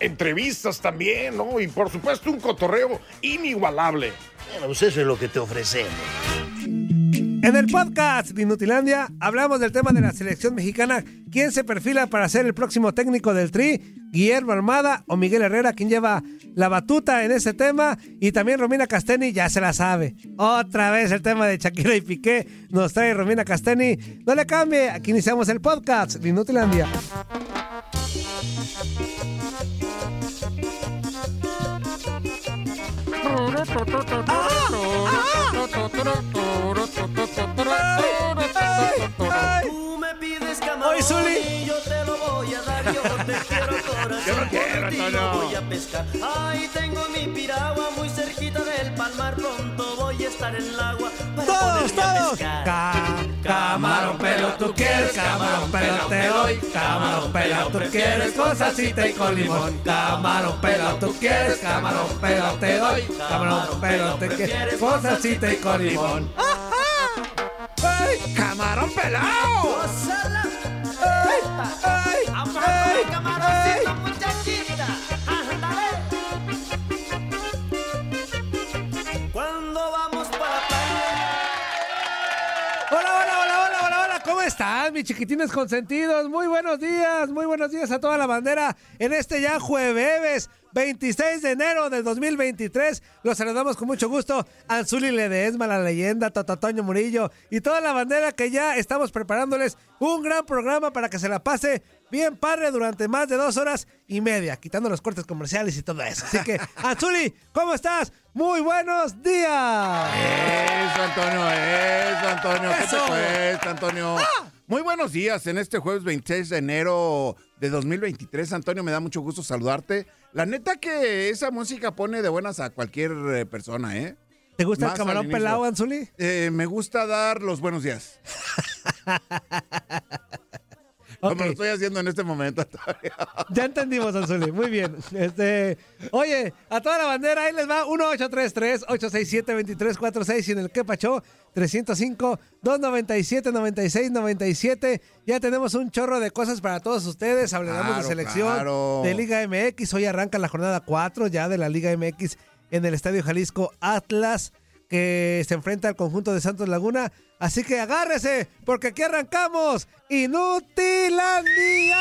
Entrevistas también, ¿no? Y por supuesto un cotorreo inigualable. Bueno, pues eso es lo que te ofrecemos. En el podcast de Inutilandia hablamos del tema de la selección mexicana. ¿Quién se perfila para ser el próximo técnico del Tri? Guillermo Armada o Miguel Herrera, quien lleva la batuta en ese tema. Y también Romina Casteni ya se la sabe. Otra vez el tema de Shakira y Piqué nos trae Romina Casteni. No le cambie, aquí iniciamos el podcast de Tú me pides Oye, camarón Zuli. y yo te lo voy a dar. Yo te quiero corazón, Yo no quiero, Antonio. voy a pescar. Ahí tengo mi piragua muy cerquita del palmar. Pronto voy a estar en el agua para Todos, todos. Ca- camarón pero tú quieres, camarón pero te doy. Camarón pero tú quieres con salsita y con limón. Camarón pero tú quieres, camarón pero te doy. Camarón pero te quieres con salsita y con limón. ¡Ay! ¡Camarón pelado! ¡Ay! ¡Ay! ¡Vamos ¡Ay! a camaroncito, están, mis chiquitines consentidos? Muy buenos días, muy buenos días a toda la bandera en este ya jueves 26 de enero del 2023. Los saludamos con mucho gusto. Anzuli Ledesma, la leyenda, Tototoño Murillo y toda la bandera que ya estamos preparándoles un gran programa para que se la pase bien padre durante más de dos horas y media, quitando los cortes comerciales y todo eso. Así que, Anzuli, ¿cómo estás? Muy buenos días. Eso, Antonio, eso, Antonio. ¿Qué Eso. Ah. te cuesta, Antonio? Muy buenos días en este jueves 26 de enero de 2023. Antonio, me da mucho gusto saludarte. La neta que esa música pone de buenas a cualquier eh, persona, ¿eh? ¿Te gusta Más el camarón pelado, Anzuli? Eh, me gusta dar los buenos días. Como lo estoy haciendo en este momento. Antonio. Ya entendimos, Anzuli. Muy bien. Este, oye, a toda la bandera, ahí les va 1833-867-2346 y en el que pachó 305-297-9697. Ya tenemos un chorro de cosas para todos ustedes. Hablaremos Claro, de selección claro. de Liga MX. Hoy arranca la jornada 4 ya de la Liga MX en el Estadio Jalisco Atlas que se enfrenta al conjunto de Santos Laguna. Así que agárrese, porque aquí arrancamos. Inutilandia.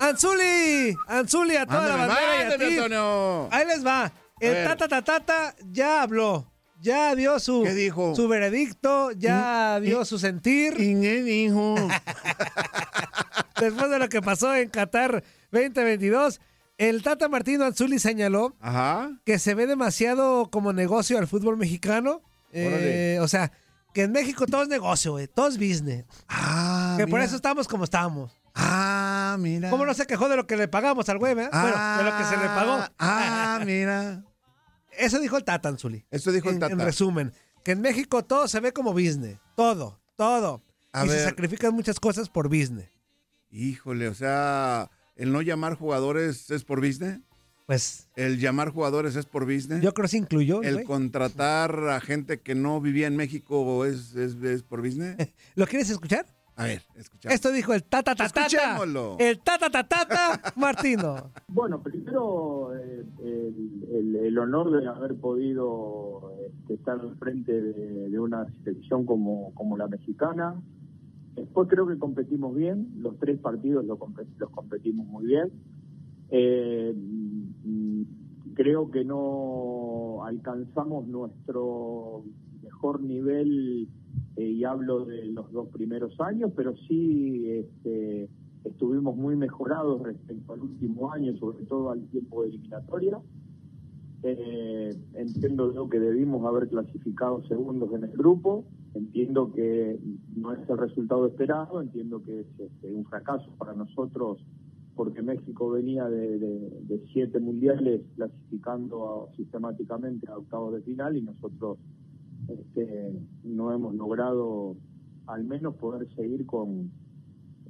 Anzuli, Anzuli, a toda la Mándame, bandera y a ti. Antonio. Ahí les va. El tata tata tata ya habló. Ya dio su, ¿Qué dijo? su veredicto, ya dio su sentir. ¿Y qué dijo? Después de lo que pasó en Qatar 2022, el Tata Martino Anzuli señaló Ajá. que se ve demasiado como negocio al fútbol mexicano. Eh, o sea, que en México todo es negocio, güey, todo es business. Ah, que por mira. eso estamos como estamos. Ah, mira. ¿Cómo no se quejó de lo que le pagamos al güey, eh? bueno, de lo que se le pagó. Ah, mira. Eso dijo el Tata Anzuli. Eso dijo el Tata. en resumen, que en México todo se ve como business. Todo, todo. A y se sacrifican muchas cosas por business. Híjole, o sea, el no llamar jugadores es por business. Pues El llamar jugadores es por business. yo creo que se incluyó. el contratar a gente que no vivía en México es, es, es por business. ¿Lo quieres escuchar? A ver, escuchamos. Esto dijo el tata tata. Escuchémoslo. El tata tata Martino. Bueno, primero eh, el, el- el honor de haber podido este, estar al frente de, de una selección como, como la mexicana. Después creo que competimos bien, los tres partidos lo compe- los competimos muy bien. Eh, creo que no alcanzamos nuestro mejor nivel eh, y hablo de los dos primeros años, pero sí este, estuvimos muy mejorados respecto al último año, sobre todo al tiempo de eliminatoria. Eh, entiendo yo que debimos haber clasificado segundos en el grupo, entiendo que no es el resultado esperado, entiendo que es este, un fracaso para nosotros porque México venía de, de- siete mundiales clasificando a- sistemáticamente a octavos de final y nosotros este, no hemos logrado al menos poder seguir con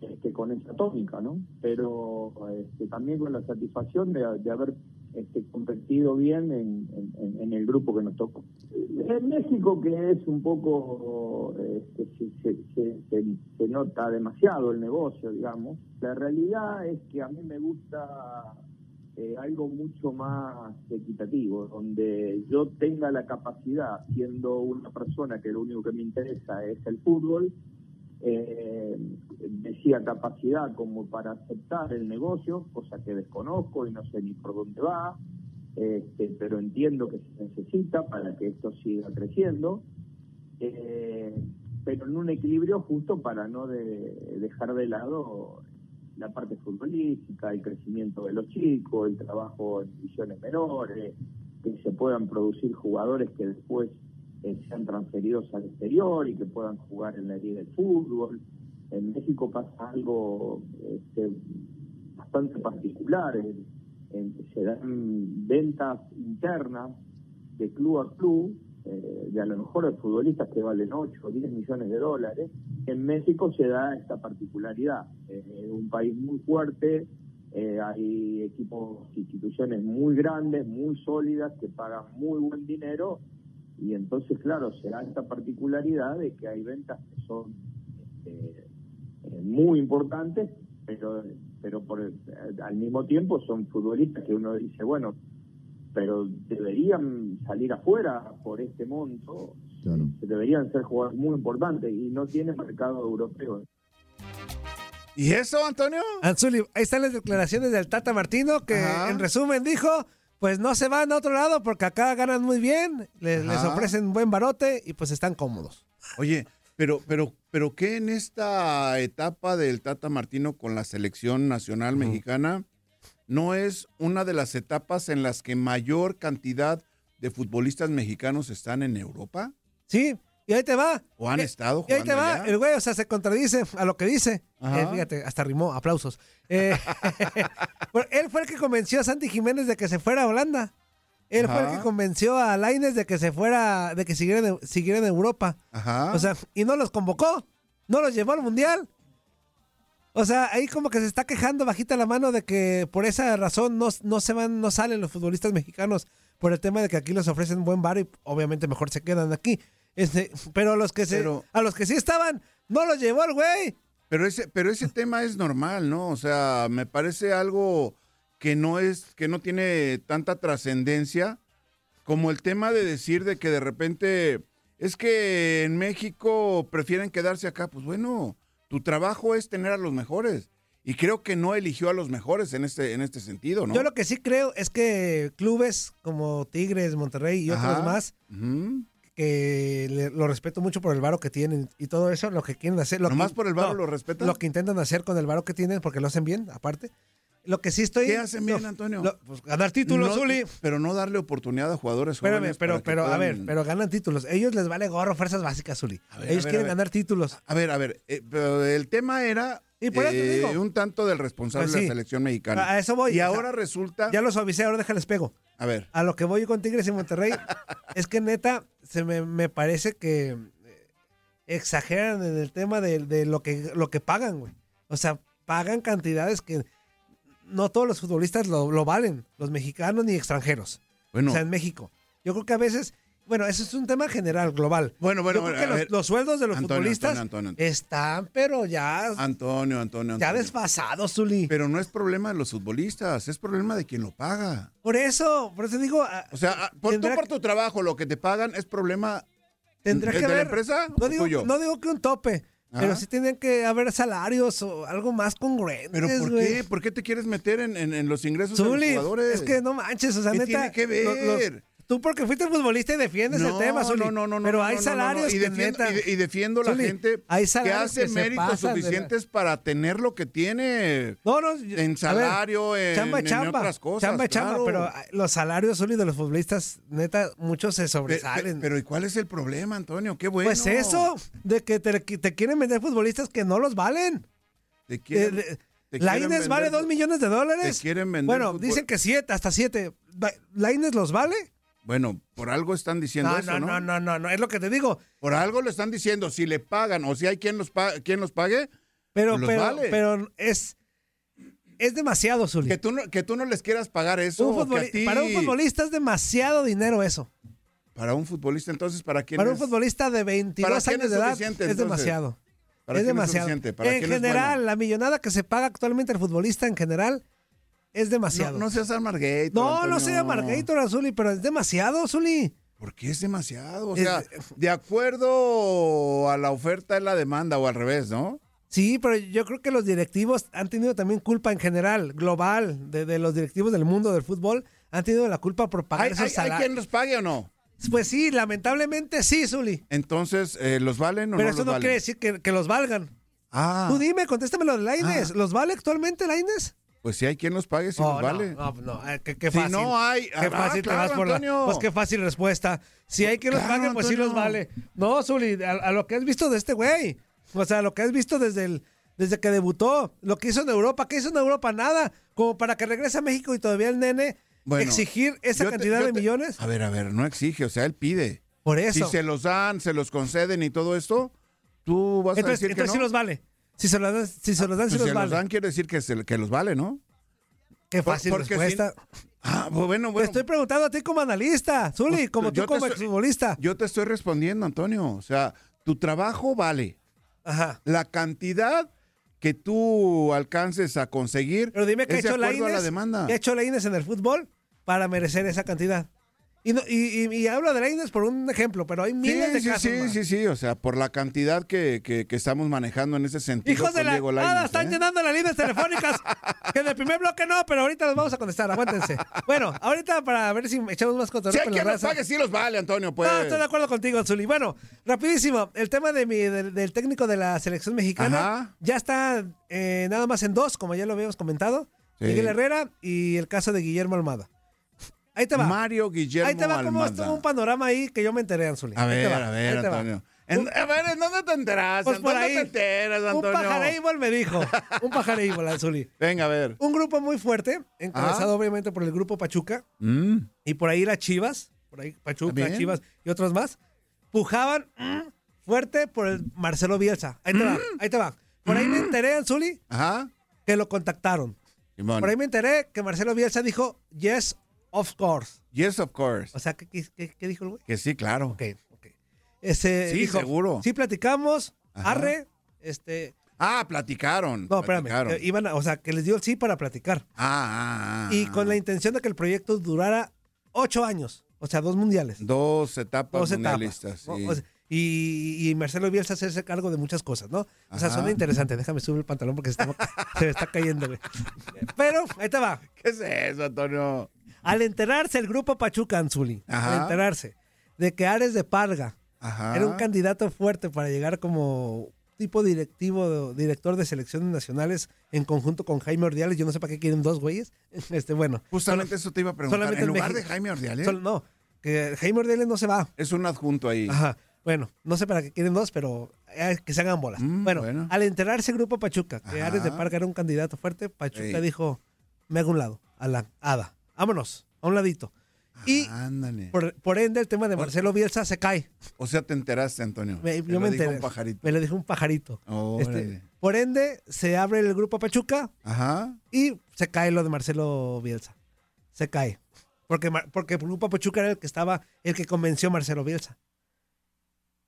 este, con esa tónica, ¿no? Pero este, también con la satisfacción de, haber este, competido bien en, en- el grupo que nos tocó. En México, que es un poco, este, se- se- se- se nota demasiado el negocio, digamos, la realidad es que a mí me gusta eh, algo mucho más equitativo, donde yo tenga la capacidad, siendo una persona que lo único que me interesa es el fútbol, eh, decía capacidad como para aceptar el negocio, cosa que desconozco y no sé ni por dónde va, este, pero entiendo que se necesita para que esto siga creciendo, eh, pero en un equilibrio justo para no de- dejar de lado la parte futbolística, el crecimiento de los chicos, el trabajo en divisiones menores, que se puedan producir jugadores que después eh, sean transferidos al exterior y que puedan jugar en la liga del fútbol. En México pasa algo este, bastante particular. en- en- se dan ventas internas de club a club, eh, de a lo mejor de futbolistas que valen 8 o 10 millones de dólares. En México se da esta particularidad. Eh, Es un país muy fuerte, eh, hay equipos, instituciones muy grandes, muy sólidas, que pagan muy buen dinero, y entonces, claro, se da esta particularidad de que hay ventas que son este, eh, muy importantes, pero pero por el- al mismo tiempo son futbolistas que uno dice, bueno, pero deberían salir afuera por este monto, deberían ser jugadores muy importantes y no tienen mercado europeo. ¿Y eso, Antonio? Anzuli, ahí están las declaraciones del Tata Martino que Ajá. en resumen dijo, pues no se van a otro lado porque acá ganan muy bien, les, les ofrecen buen barote y pues están cómodos. Oye, pero, pero, pero ¿qué en esta etapa del Tata Martino con la selección nacional mexicana no es una de las etapas en las que mayor cantidad de futbolistas mexicanos están en Europa? Sí, y ahí te va. ¿O han Y- estado Y ahí te jugando va, allá? el güey, o sea, se contradice a lo que dice. Eh, fíjate, hasta rimó, aplausos. Eh, él fue el que convenció a Santi Jiménez de que se fuera a Holanda. Él fue el que convenció a Laines de que se fuera, de que siguiera en, siguiera en Europa. Ajá. O sea, y no los convocó, no los llevó al mundial. O sea, ahí como que se está quejando bajita la mano de que por esa razón no, no se van, no salen los futbolistas mexicanos por el tema de que aquí les ofrecen buen bar y obviamente mejor se quedan aquí. Este, pero a los que se, Pero- a los que sí estaban, no los llevó el güey. Pero ese, pero ese tema es normal, ¿no? O sea, me parece algo que no es, que no tiene tanta trascendencia como el tema de decir de que de repente es que en México prefieren quedarse acá. Pues bueno, tu trabajo es tener a los mejores. Y creo que no eligió a los mejores en este, en este sentido, ¿no? Yo lo que sí creo es que clubes como Tigres, Monterrey y otros más, que le- lo respeto mucho por el varo que tienen y todo eso, lo que quieren hacer. Lo ¿Nomás que- por el varo no, lo respetan? Lo que intentan hacer con el varo que tienen, porque lo hacen bien, aparte. Lo que sí estoy. ¿Qué hacen bien, Antonio? lo- pues, ganar títulos, No, Zuli. Pero no darle oportunidad a jugadores Espérame, jóvenes pero, pero, a ver, pero ganan títulos. Ellos les vale gorro fuerzas básicas, Zuli. ver, Ellos ver, quieren ganar títulos. A ver, a ver, eh, pero el tema era Y por eso te eh, digo. un tanto del responsable Pues de la selección mexicana. A eso voy. Y sea, ahora resulta, Ya lo suavicé, ahora déjales pego. a ver, A lo que voy con Tigres y Monterrey es que neta se me, me parece que eh, exageran en el tema de, de lo que lo que pagan, güey. O sea, pagan cantidades que no todos los futbolistas lo, lo valen, los mexicanos ni extranjeros. bueno, O sea, en México. Yo creo que a veces, bueno, eso es un tema general, global. Bueno, bueno, Yo creo bueno, que los, ver. los sueldos de los Antonio, futbolistas Antonio, Antonio, están, pero ya, Antonio, Antonio, ya Antonio. desfasados, Zuli. Pero no es problema de los futbolistas, es problema de quien lo paga. Por eso, por eso digo, ah, O sea, ah, por, tú por tu trabajo, lo que te pagan es problema tendrá ¿Es que de la empresa No digo, tuyo? no digo que un tope, pero Ajá. sí tienen que haber salarios o algo más congruentes. ¿Pero por qué? ¿Por qué te quieres meter en, en- en los ingresos de los jugadores? es que no manches, o sea, ¿Qué neta. tiene que los- los- ver? Tú porque fuiste futbolista y defiendes el tema, Zuli. No, no, no, no. Pero no, hay salarios y que defiendo, neta. y, de- y defiendo a la Zuli, gente hay que hace que méritos la- suficientes para tener lo que tiene en ver, salario, en, chamba, en chamba, otras cosas. chamba, chamba, pero ah, los salarios Zuli, de los futbolistas, neta, muchos se sobresalen. Pero, ¿y cuál es el problema, Antonio? Qué bueno. pues eso, de que te, te quieren vender futbolistas que no los valen. Te Eh, quieren- de- Lainez quieren vale dos millones de dólares. te quieren vender Bueno, dicen que siete, hasta siete. Va- ¿Lainez los vale? Bueno, por algo están diciendo No, eso, no, ¿no? no, no, no, no, es lo que te digo. Por algo le están diciendo, si le pagan o si hay quien los, pa- quien los pague, Pero, los pero, vale. pero es, es demasiado, Zuli. que tú, no, que tú no les quieras pagar eso. Un ti- Para un futbolista es demasiado dinero eso. Para un futbolista, entonces, ¿para quién Para es? un futbolista de 22 ¿Para quién años de edad es demasiado. ¿Para es demasiado. ¿Para en es general, bueno? la millonada que se paga actualmente al futbolista en general es demasiado. No, no seas amarguito. No, no soy amargator, Azuli, pero es demasiado, Zuli. ¿Por qué es demasiado? O Es- sea, de acuerdo a la oferta es la demanda o al revés, ¿no? Sí, pero yo creo que los directivos han tenido también culpa en general, global, de, de los directivos del mundo del fútbol, han tenido la culpa por pagar ¿Hay, esos hay- hay salarios. quien los pague o no? Pues sí, lamentablemente sí, Zuli. Entonces, eh, ¿los valen o Pero no eso los no valen? quiere decir que, que los valgan. Ah, Tú dime, contéstame lo de Laines. ¿Los vale actualmente Laines? Pues si hay quien los pague, si Oh, los no, vale. No, no, eh, qué, qué Si fácil. no hay- Qué ah, fácil te claro, vas por la. Antonio. Pues qué fácil respuesta. Si hay que los Claro, paguen, pues sí los Antonio. vale. No, Zuli, a, a lo que has visto de este güey. O sea, lo que has visto desde el. Desde que debutó, lo que hizo en Europa, ¿qué hizo en Europa? Nada. Como para que regrese a México y todavía el nene Bueno, exigir esa te- cantidad yo de te- millones. A ver, a ver, no exige, o sea, él pide. Por eso. Si se los dan, se los conceden y todo esto, tú vas a entonces, decir entonces que sí no. los vale. Si se los dan, si se los dan, Pues los si vale. los dan quiere decir que, se- que los vale, ¿no? Qué Por- fácil porque respuesta. Ah, pues bueno, Te bueno. estoy preguntando a ti como analista, Zuli, Pues, como tú como exfutbolista. Yo te estoy respondiendo, Antonio. O sea, tu trabajo vale. Ajá. La cantidad que tú alcances a conseguir Pero dime qué ha hecho acuerdo a la demanda. ¿Qué ha hecho Lainez en el fútbol para merecer esa cantidad? Y, no- y, y- y hablo de Lainez por un ejemplo, pero hay miles Sí, de sí, casos sí, más. sí, sí, o sea, por la cantidad que, que- que estamos manejando en ese sentido. Hijos de la Diego nada, están ¿eh? llenando las líneas telefónicas. que en el primer bloque no, pero ahorita los vamos a contestar, aguántense. Bueno, ahorita para ver si echamos más Si cotorreo hay con la quien los pague, sí los vale, Antonio, pues. No, estoy de acuerdo contigo, Zuli. Bueno, rapidísimo, el tema de mi, del, del técnico de la selección mexicana Ajá. ya está eh, nada más en dos, como ya lo habíamos comentado. Sí. Miguel Herrera y el caso de Guillermo Almada. Ahí te va. Mario Guillermo Ahí te va como estuvo un panorama ahí que yo me enteré, Anzuli. A ver, a ver. Antonio. En- a ver, ¿en dónde te enteras? Pues ¿En por dónde ahí. te enteras, Un Antonio? pajareíbol me dijo. Un pajareíbol, Anzuli. Venga, a ver. Un grupo muy fuerte, encabezado obviamente por el grupo Pachuca. Mm. Y por ahí las Chivas, por ahí Pachuca, Bien. Chivas y otros más, pujaban mm, fuerte por el Marcelo Bielsa. Ahí te va, ahí te va. Por ahí me enteré, Anzuli, Ajá. que lo contactaron. Simón. Por ahí me enteré que Marcelo Bielsa dijo, yes, of course. Yes, of course. O sea, ¿qué, qué- dijo el güey? Que sí, claro. Ok, ok. Ese Sí, dijo, seguro. Sí, platicamos, Ajá. arre, este... Ah, platicaron. No, espérame. platicaron. eh, iban a- o sea, que les dio el sí para platicar. Ah, ah, ah, Y con la intención de que el proyecto durara ocho años. O sea, dos mundiales. Dos etapas Dos etapas. mundialistas. ¿no? sí. O sea, y, y Marcelo Bielsa hacerse cargo de muchas cosas, ¿no? O sea, Ajá. suena interesante. Déjame subir el pantalón porque se, está- se me está cayendo, güey. Pero, ahí te va. ¿Qué es eso, Antonio? Al enterarse el grupo Pachuca Anzuli, Ajá. al enterarse de que Ares de Parga Ajá. era un candidato fuerte para llegar como tipo directivo, director de selecciones nacionales en conjunto con Jaime Ordiales. Yo no sé para qué quieren dos güeyes. Este, bueno. Justamente eso te iba a preguntar. solamente en lugar de. Jaime Ordiales, Sol- no, que Jaime Ordiales no se va. es un adjunto ahí. Ajá. Bueno, no sé para qué quieren dos, pero eh, que se hagan bolas. Mm, bueno, bueno. al enterarse el grupo Pachuca, que Ajá. Ares de Parga era un candidato fuerte, Pachuca Ey. dijo, me hago un lado, a la hada. Vámonos, a un ladito. Y Ándale. por, por ende el tema de Marcelo Bielsa se cae. O sea, te enteraste, Antonio. Me- yo me dijo enteré. un pajarito. Me lo dijo un pajarito. Este, por ende, se abre el grupo Pachuca Ajá. y se cae lo de Marcelo Bielsa. Se cae. Porque, porque Grupo Pachuca era el que estaba, el que convenció a Marcelo Bielsa.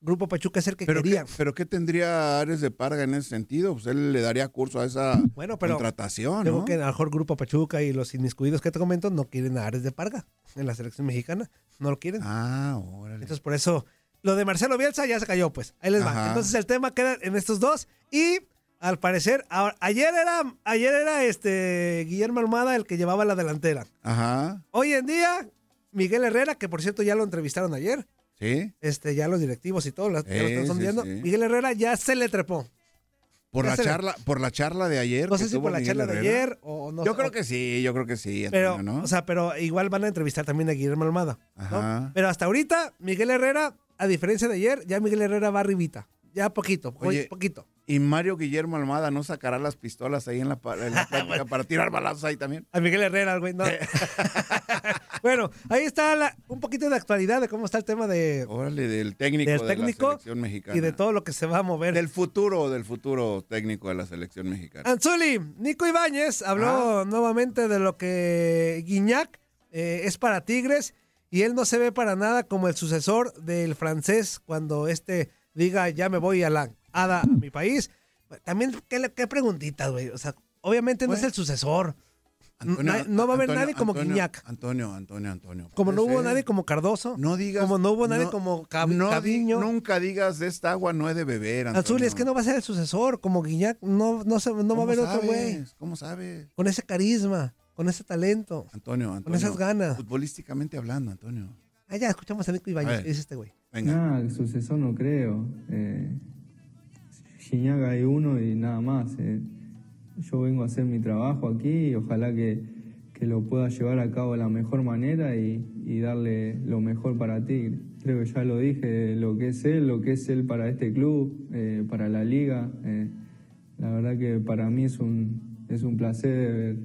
Grupo Pachuca es el que ¿Pero quería. qué, ¿Pero qué tendría Ares de Parga en ese sentido? Pues él le daría curso a esa Bueno, pero contratación, ¿no? que a lo mejor Grupo Pachuca y los inmiscuidos que te comento no quieren a Ares de Parga en la selección mexicana. No lo quieren. Ah, órale. Entonces, por eso, lo de Marcelo Bielsa ya se cayó, pues. Ahí les va. Entonces, el tema queda en estos dos. Y, al parecer, ahora- ayer era, ayer era este Guillermo Almada el que llevaba la delantera. Ajá, Hoy en día, Miguel Herrera, que por cierto ya lo entrevistaron ayer, sí. este, ya los directivos y todo, ya lo están sondeando. Miguel Herrera ya se le trepó. Por la charla, por la charla de ayer. No sé si por la Miguel charla de ayer o no. Yo creo que sí, yo creo que sí, Pero, Antonio, ¿no? o sea, pero igual van a entrevistar también a Guillermo Almada. Pero hasta ahorita, Miguel Herrera, a diferencia de ayer, ya Miguel Herrera va arribita. Ya poquito, Oye, poquito. Y Mario Guillermo Almada no sacará las pistolas ahí en la, en la para tirar balazos ahí también. A Miguel Herrera, güey, no. bueno, ahí está la- un poquito de actualidad de cómo está el tema de, Órale, del técnico del de técnico la selección mexicana. y de todo lo que se va a mover. Del futuro, del futuro técnico de la selección mexicana. Anzuli, Nico Ibáñez habló nuevamente de lo que Guiñac eh, es para Tigres y él no se ve para nada como el sucesor del francés cuando este diga ya me voy a la ADA a mi país. También, ¿qué, preguntitas, güey? O sea, obviamente no es el sucesor. No- no va a haber nadie como Antonio, Guiñac. Antonio, Antonio, Antonio. Como no hubo ser. nadie como Cardoso. No digas. Como no hubo nadie no- como Cab- no di- Caviño. nunca digas de esta agua no he de beber. Antonio. Anzuli, es que no va a ser el sucesor. Como Guiñac, no, no, se- no va a ¿Cómo haber otro güey. ¿Cómo sabes? Con ese carisma, con ese talento. Antonio, Antonio. esas ganas. Futbolísticamente hablando, Antonio. Ah, ya escuchamos a Nico. ¿qué dice este güey? Venga. Nada, el sucesor no creo. Eh, Gignac hay uno y nada más. eh. yo vengo a hacer mi trabajo aquí y ojalá que, que lo pueda llevar a cabo de la mejor manera y, y darle lo mejor para Tigre. Creo que ya lo dije, lo que es él, lo que es él para este club, eh, para la liga. eh. la verdad que para mí es un, es un placer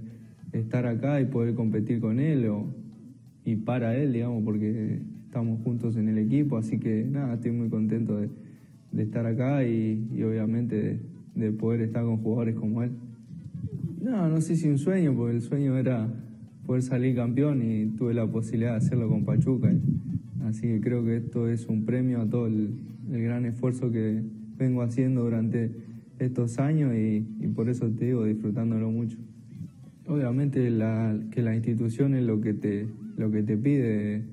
estar acá y poder competir con él o- y para él, digamos, porque estamos juntos en el equipo, así que nada, estoy muy contento de, de estar acá y, y obviamente de, de poder estar con jugadores como él. No, no sé si un sueño, porque el sueño era poder salir campeón y tuve la posibilidad de hacerlo con Pachuca. Así que creo que esto es un premio a todo el, el gran esfuerzo que vengo haciendo durante estos años y, y por eso te digo, disfrutándolo mucho. Obviamente la, que la institución es lo que te, lo que te pide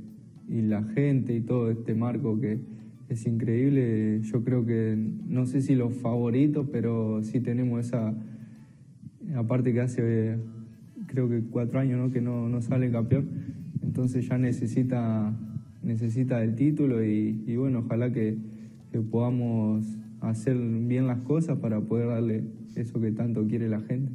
y la gente y todo este marco que es increíble. Yo creo que no sé si los favoritos, pero sí tenemos esa aparte que hace creo que cuatro años ¿no? que no, no sale campeón, entonces ya necesita necesita el título y, y bueno, ojalá que, que podamos hacer bien las cosas para poder darle eso que tanto quiere la gente.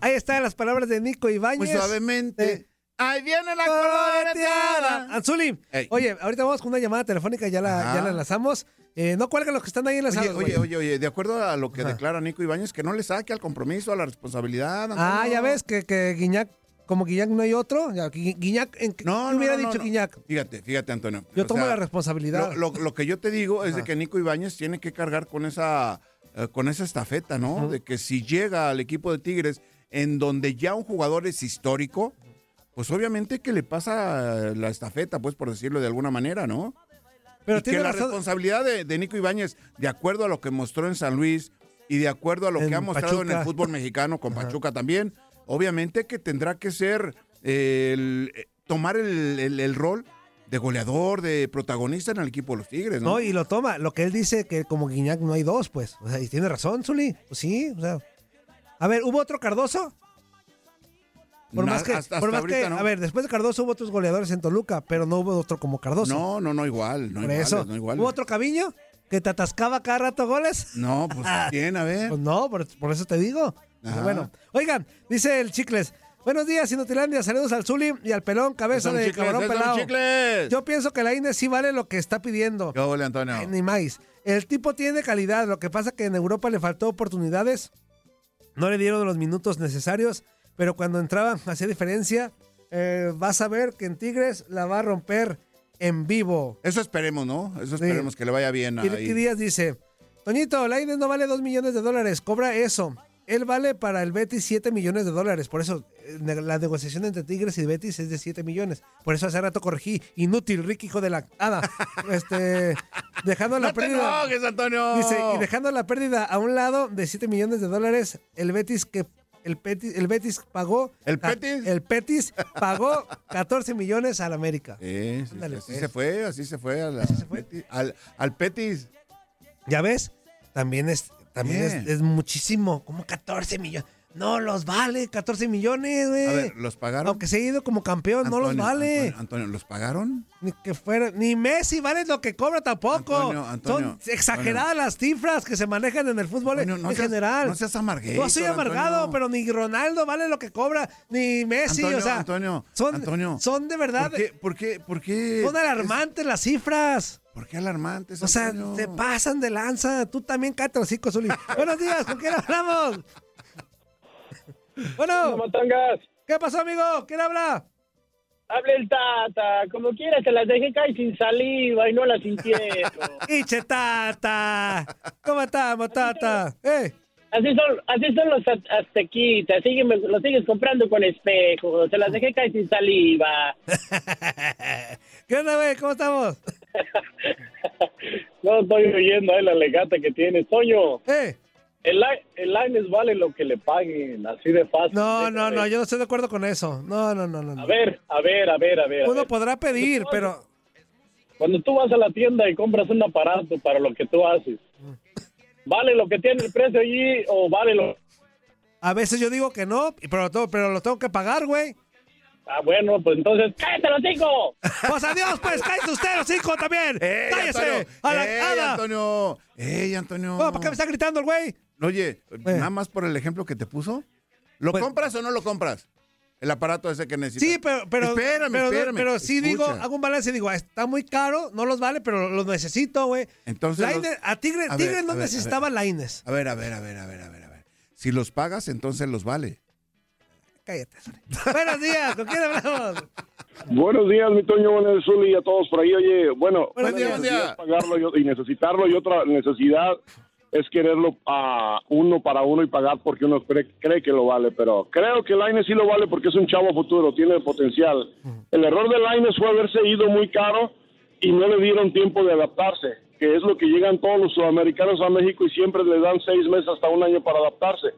Ahí están las palabras de Nico Ibáñez. Muy suavemente. Eh, Ahí viene la coloreteada. coloreteada. Anzuli, Ey. oye, ahorita vamos con una llamada telefónica, ya la, Ajá. ya la enlazamos. Eh, no cuelgan los que están ahí Oye, enlazados, oye, güey. oye, oye, de acuerdo a lo que Ajá. declara Nico Ibáñez, que no le saque al compromiso, a la responsabilidad. Ah, ya ves que, que Guiñac, como Guiñac no hay otro, ya, Gui- Guiñac, ¿en No, qué no, hubiera no, dicho no. Guiñac? Fíjate, fíjate, Antonio. Yo O tomo sea, la responsabilidad. Lo, lo- lo que yo te digo es de Ajá. que Nico Ibáñez tiene que cargar con esa, eh, con esa estafeta, ¿no? De que si llega al equipo de Tigres, en donde ya un jugador es histórico, pues obviamente que le pasa la estafeta, pues por decirlo de alguna manera, ¿no? Pero y que tiene la razón. responsabilidad de, de Nico Ibáñez, de acuerdo a lo que mostró en San Luis y de acuerdo a lo En que ha mostrado en el fútbol mexicano con Pachuca también, obviamente que tendrá que ser eh, el- eh, tomar el, el- el rol de goleador, de protagonista en el equipo de los Tigres, ¿no? No, y lo toma. Lo que él dice que como Guiñac no hay dos, pues. O sea, y tiene razón, Zuli. Pues sí, o sea. A ver, ¿hubo otro Cardoso? Por Na- más que, hasta- por hasta más que- no. a ver, después de Cardoso hubo otros goleadores en Toluca, pero no hubo otro como Cardoso. No, no, no igual, no Por iguales, eso. no iguales. ¿Hubo otro Caviño que te atascaba cada rato goles? No, pues bien, a ver. Pues no, por, por eso te digo. Pero bueno, oigan, dice el Chicles. Buenos días, Inutilandia. Saludos al Zuli y al pelón, cabeza de chicles, cabrón pelado. chicles. Yo pienso que la INE sí vale lo que está pidiendo. ¿Qué ole, Antonio? Ay, Ni más. El tipo tiene calidad. Lo que pasa que en Europa le faltó oportunidades. No le dieron los minutos necesarios. Pero cuando entraba, hacía diferencia. Eh, vas a ver que en Tigres la va a romper en vivo. Eso esperemos, ¿no? Eso esperemos que le vaya bien Y ahí. y Díaz dice: Toñito, la INE no vale 2 millones de dólares. Cobra eso. Él vale para el Betis 7 millones de dólares. Por eso eh, la negociación entre Tigres y Betis es de 7 millones. Por eso hace rato corregí. Inútil, Rick, hijo de la hada. Este, dejando la ¡No te pérdida. enojes, Antonio! Dice, y dejando la pérdida a un lado de 7 millones de dólares, el Betis que el Betis, el Betis pagó ¿El Betis? el Betis pagó 14 millones al América. Sí, sí, Ándale, así pues. se fue, así se fue, a la- se fue. Betis- al, al Petis. ¿Ya ves? También es también es, es muchísimo, como 14 millones. No los vale 14 millones, güey. A ver, ¿los pagaron? Aunque se ha ido como campeón, no los vale. Antonio, Antonio, ¿los pagaron? Ni que fuera, ni Messi vale lo que cobra tampoco. Antonio, Antonio, Son exageradas las cifras que se manejan en el fútbol no en seas- general. no seas amarguito, No soy amargado, pero ni Ronaldo vale lo que cobra, ni Messi, Antonio, o sea, Antonio, son, Antonio, son de verdad, ¿Por qué? ¿Por qué? ¿Por qué? son alarmantes las cifras. ¿Por qué alarmantes? O sea, se pasan de lanza. Tú también hocico, Zuli. Buenos días, ¿con quién hablamos? Bueno, ¿qué pasó, amigo? ¿Quién habla? hable el tata, como quiera, te las dejé caer sin saliva y no las sintieron. Iche tata. ¿Cómo estamos, tata? ¿Eh? Así son, así son los az- aztequitas, sígueme, los sigues comprando con espejo, te las dejé caer sin saliva. ¿Qué onda, güey? ¿Cómo estamos? No estoy oyendo ahí la legata que tienes, Toño. ¿Eh? El, el Lines vale lo que le paguen, así de fácil. No, no, no, yo no estoy de acuerdo con eso. No, no, no, no. A ver, a ver, a ver, a ver. a Uno ver. podrá pedir, pero Cuando tú vas a la tienda y compras un aparato para lo que tú haces, ¿vale lo que tiene el precio allí o vale lo... a veces yo digo que no, pero, to- pero lo tengo que pagar, güey. Ah, bueno, pues entonces, ¡cállate los cinco! Pues adiós, pues, cállese usted, los hijos también. ¡Ey, ¡Cállese! Antonio! ¡A la ¡Ey! Antonio! ¡Ey, Antonio! ¿Para qué me está gritando el güey? Oye, nada más por el ejemplo que te puso. ¿Lo Pues- compras o no lo compras? El aparato ese que necesitas. Sí, pero, pero, Espérame, pero, espérame. pero sí digo, hago un balance y digo, "Ah, está muy caro, no los vale, pero los necesito, güey. Entonces los- a Tigre, a Tigre ver, no a ver, necesitaba Laines. A ver, a ver, a ver, a ver, a ver, a ver. Si los pagas, entonces los vale. Cállate. Buenos días, ¿con quién hablamos? Buenos días, mi Toño, buenos Zuli y a todos por ahí. Oye, bueno, Buenos días, necesidad buen día. es pagarlo y, y necesitarlo y otra necesidad es quererlo a uno para uno y pagar porque uno cree, cree que lo vale. Pero creo que Laines sí lo vale porque es un chavo futuro, tiene potencial. El error de Laines fue haberse ido muy caro y no le dieron tiempo de adaptarse, que es lo que llegan todos los sudamericanos a México y siempre le dan seis meses hasta un año para adaptarse.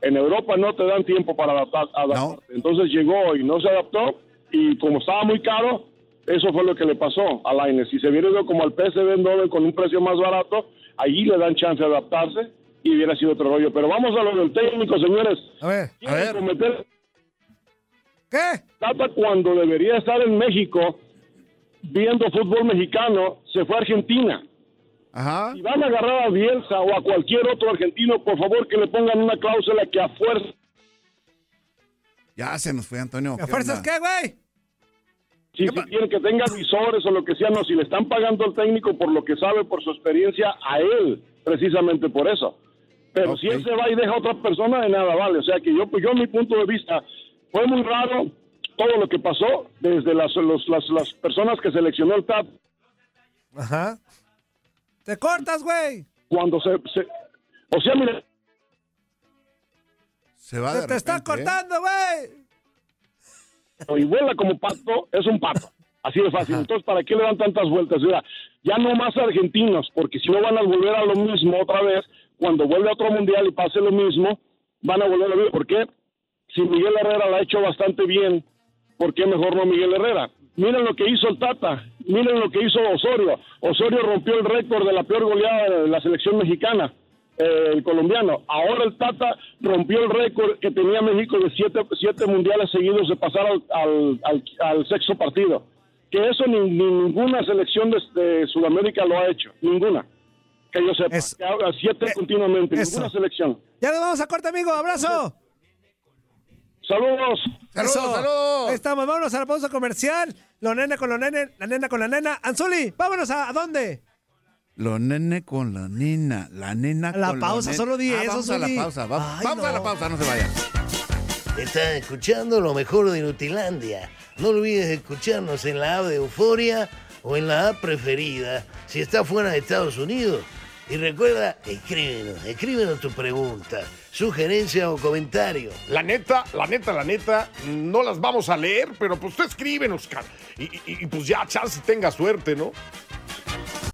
En Europa no te dan tiempo para adaptar, adaptarte. Entonces llegó y no se adaptó y como estaba muy caro, eso fue lo que le pasó a Laines. Si se hubiera ido como al PSV Eindhoven con un precio más barato, allí le dan chance de adaptarse y hubiera sido otro rollo. Pero vamos a lo del técnico, señores. A ver, A ver. Cometer ¿qué? Tata cuando debería estar en México viendo fútbol mexicano, se fue a Argentina. Ajá. Si van a agarrar a Bielsa o a cualquier otro argentino, por favor que le pongan una cláusula que a fuerza Ya se nos fue, Antonio. ¿A fuerzas qué, güey? Si, si quieren que tenga visores o lo que sea, no, si le están pagando al técnico por lo que sabe, por su experiencia, a él, precisamente por eso. Pero si él se va y deja a otra persona, de nada vale. O sea que yo, pues yo, mi punto de vista, fue muy raro todo lo que pasó desde las, los- las, las personas que seleccionó el TAP Ajá. Te cortas, güey. cuando se, se- O sea, mire, Se va Se de te está repente, ¿eh? cortando, güey. Y vuela como pato, es un pato. Así de fácil. Entonces, ¿para qué le dan tantas vueltas? Mira, ya no más argentinos, porque si no van a volver a lo mismo otra vez, cuando vuelve a otro mundial y pase lo mismo, van a volver a ver. ¿Por qué? Si Miguel Herrera la ha hecho bastante bien, ¿por qué mejor no Miguel Herrera? Miren lo que hizo el Tata, miren lo que hizo Osorio. Osorio rompió el récord de la peor goleada de la selección mexicana, eh, el colombiano. Ahora el Tata rompió el récord que tenía México de siete, siete mundiales seguidos de pasar al, al, al- al sexto partido. Que eso ni, ni ninguna selección de, de Sudamérica lo ha hecho, ninguna. Que yo sepa, Es- que haga siete eh, continuamente, eso. ninguna selección. Ya nos vamos a corte, amigo. Abrazo. Saludos. ¡Saludos, Eso. saludos! Ahí estamos, vámonos a la pausa comercial. Lo nene con lo nene, la nena con la nena. Anzuli, vámonos a, ¿a dónde? Lo nene con la nena, la nena La con pausa, la nena. solo di Ah, eso, Vamos a la pausa, Ay, vamos a la pausa, no se vayan. Estás escuchando lo mejor de Nutilandia. No olvides escucharnos en la app de Euforia o en la app preferida si estás fuera de Estados Unidos. Y recuerda, escríbenos, escríbenos tu pregunta, sugerencia o comentario. La neta, la neta, la neta, no las vamos a leer, pero pues tú escríbenos, cara. Y, y- y, pues ya, chance tenga suerte, ¿no?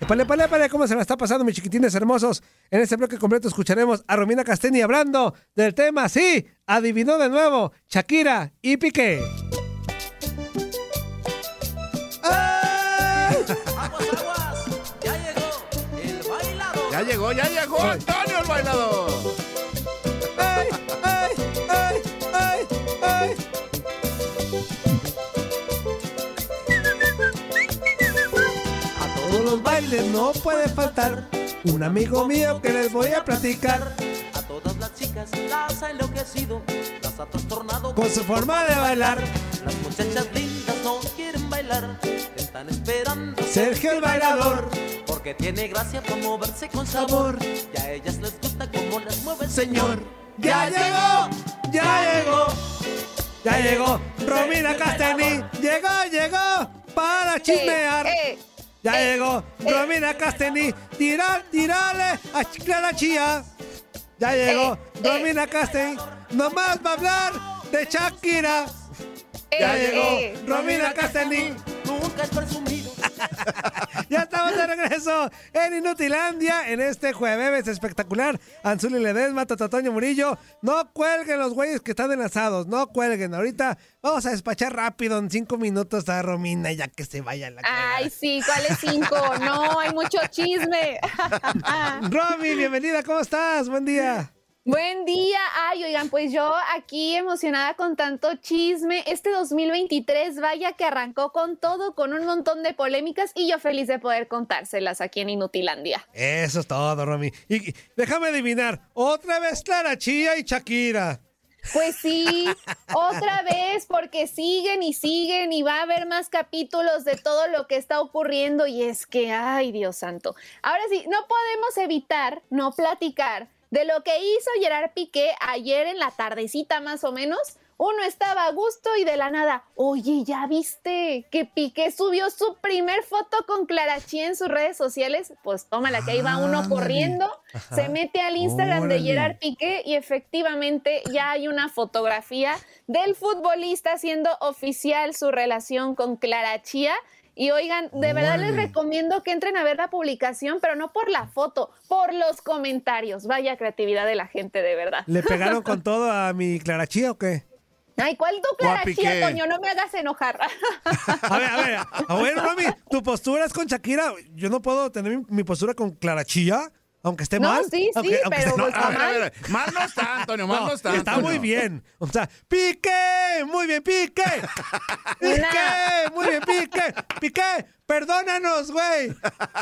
Épale, épale, épale, ¿cómo se la está pasando, mis chiquitines hermosos? En este bloque completo escucharemos a Romina Casteni hablando del tema, sí, adivinó de nuevo, Shakira y Piqué. Ya llegó, ya llegó Antonio el bailador. Los bailes no puede faltar un amigo mío que les voy a platicar A todas las chicas las ha enloquecido, las ha trastornado con su forma de bailar. Las muchachas lindas no quieren bailar, están esperando Sergio el bailador. porque tiene gracia para moverse con sabor. Y a ellas les gusta cómo las mueve el señor. Ya llegó, ya llegó, ya llegó Romina Casteni. Llegó, llegó para chismear. Ya llegó Romina Casteni. Tirar, tirarle a Clara Chía. Ya llegó Romina Casteni. Nomás va a hablar de Shakira. Ya Eh, llegó eh, Romina Casteni. Nunca es presumido. Ya estamos de regreso en Inutilandia en este jueves espectacular. Anzuli Ledesma, Tototoño Murillo. No cuelguen los güeyes que están enlazados, no cuelguen. Ahorita vamos a despachar rápido en cinco minutos a Romina ya que se vaya la Ay, sí, ¿cuáles cinco? No, hay mucho chisme. Romy, bienvenida, ¿cómo estás? Buen día. Buen día. Ay, oigan, pues yo aquí emocionada con tanto chisme. Este 2023, vaya que arrancó con todo, con un montón de polémicas y yo feliz de poder contárselas aquí en Inutilandia. Eso es todo, Romy. Y y déjame adivinar, otra vez Clara Chía y Shakira. Pues sí, otra vez, porque siguen y siguen y va a haber más capítulos de todo lo que está ocurriendo y es que, ay Dios santo. Ahora sí, no podemos evitar no platicar de lo que hizo Gerard Piqué ayer en la tardecita más o menos. Uno estaba a gusto y de la nada, oye, ¿ya viste que Piqué subió su primer foto con Clara Chía en sus redes sociales? Pues tómala, que ahí va uno corriendo, Ajá. se mete al Instagram de. Gerard Piqué y efectivamente ya hay una fotografía del futbolista haciendo oficial su relación con Clara Chía. Y oigan, de verdad les recomiendo que entren a ver la publicación, pero no por la foto, por los comentarios. Vaya creatividad de la gente, de verdad. ¿Le pegaron con todo a mi Clara Chía o qué? Ay, ¿cuál tu O a Clara Piqué. Chía, Toño? No me hagas enojar. A ver, a ver, a ver, Romy, tu postura es con Shakira. Yo no puedo tener mi, mi postura con Clara Chía, aunque esté No, mal. sí, sí, Aunque- pero esté- pues, a ver, mal. a ver, Mal no está, Antonio, mal no, está. Está Antonio. muy bien. O sea, pique, muy bien, pique. Pique, muy bien, pique. Pique, perdónanos, güey,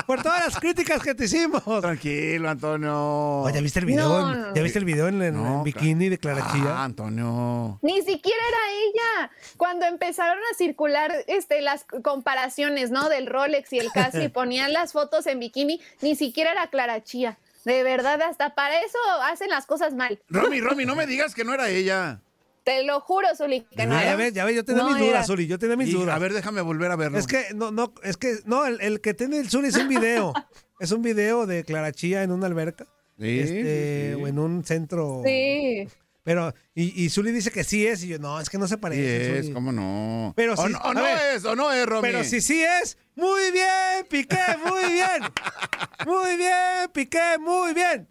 por todas las críticas que te hicimos. Tranquilo, Antonio. Oye, ¿ya viste el video? No, en- no, ¿Ya viste el video en, en- en bikini de Clara Chía? Ah, Antonio. Ni siquiera era ella. Cuando empezaron a circular este, las comparaciones, ¿no? Del Rolex y el Casio y ponían las fotos en bikini, ni siquiera era Clara Chía. De verdad, hasta para eso hacen las cosas mal. Romy, Romy, no me digas que no era ella. Te lo juro, Zuli, que no ya ves, ya ves, yo tenía No mis dudas, era. Zuli, yo tenía mis Y, dudas. a ver, déjame volver a verlo. Es que, no, no, es que, no, el, el que tiene el Zuli es un video. es un video de Clara Chía en una alberca. Sí, este, sí, sí. O en un centro. Sí. Pero, y, y Zuli dice que sí es, y yo, no, es que no se Sí parece. es, Zuli". cómo no. Pero o sí- no, o no ver, es, o no es, Romy. Pero si sí es, muy bien, Piqué, muy bien. Muy bien, Piqué, muy bien.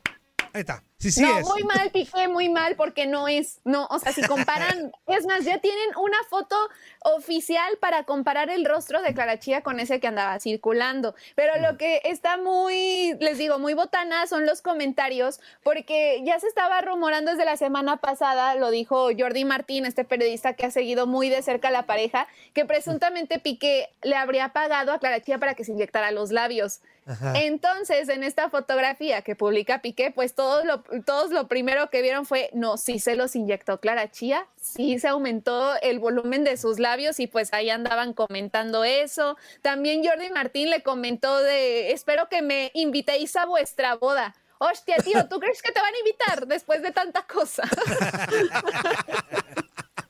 Ahí está. Sí, sí no, es. muy mal, Piqué, muy mal, porque no es. No, o sea, si comparan, es más, ya tienen una foto oficial para comparar el rostro de Clara Chía con ese que andaba circulando. Pero Mm. lo que está muy, les digo, muy botana son los comentarios, porque ya se estaba rumorando desde la semana pasada, lo dijo Jordi Martín, este periodista que ha seguido muy de cerca a la pareja, que presuntamente Piqué le habría pagado a Clara Chía para que se inyectara los labios. Ajá. Entonces, en esta fotografía que publica Piqué, pues todos lo, todos lo primero que vieron fue, no, sí se los inyectó Clara Chía, sí se aumentó el volumen de sus labios y pues ahí andaban comentando eso. También Jordi Martín le comentó de, espero que me invitéis a vuestra boda. Hostia, tío, ¿tú crees que te van a invitar después de tanta cosa?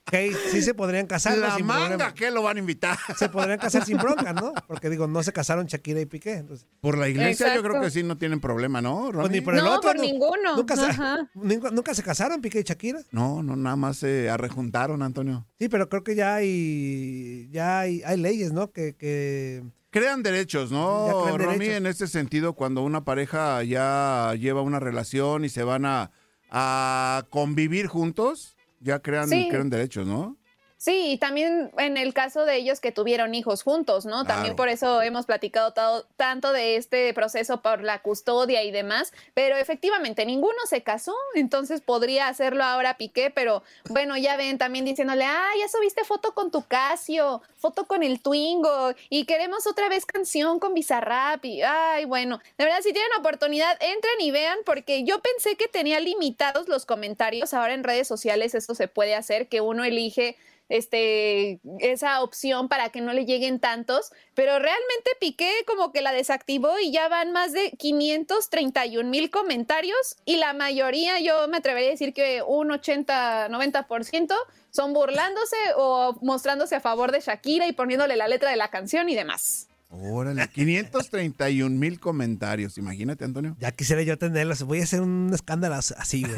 Ok, sí se podrían casar. La sin manga, problema. ¿qué lo van a invitar? Se podrían casar sin bronca, ¿no? Porque digo, no se casaron Shakira y Piqué. entonces- Por la iglesia yo creo que sí no tienen problema, ¿no? Pues ni por el No, otro. por ninguno. Nunca se, Ajá. nunca, nunca se casaron Piqué y Shakira. No, no, nada más se arrejuntaron, Antonio. Sí, pero creo que ya hay, ya hay, hay leyes, ¿no? Que, que Crean derechos, ¿no, crean Romy? derechos. En este sentido, cuando una pareja ya lleva una relación y se van a, a convivir juntos, ya crean, Sí. crean derechos, ¿no? Sí, y también en el caso de ellos que tuvieron hijos juntos, ¿no? También por eso hemos platicado ta- tanto de este proceso por la custodia y demás, pero efectivamente ninguno se casó, entonces podría hacerlo ahora Piqué, pero bueno, ya ven también diciéndole, ah, ya subiste foto con tu Casio, foto con el Twingo y queremos otra vez canción con Bizarrap y, ay, bueno, de verdad si tienen oportunidad, entren y vean porque yo pensé que tenía limitados los comentarios, ahora en redes sociales esto se puede hacer, que uno elige este, esa opción para que no le lleguen tantos, pero realmente Piqué como que la desactivó y ya van más de 531 mil comentarios y la mayoría, yo me atrevería a decir que un 80-90% son burlándose o mostrándose a favor de Shakira y poniéndole la letra de la canción y demás. Órale, 531 mil comentarios. Imagínate, Antonio. ya quisiera yo tenerlos. Voy a hacer un escándalo así, güey.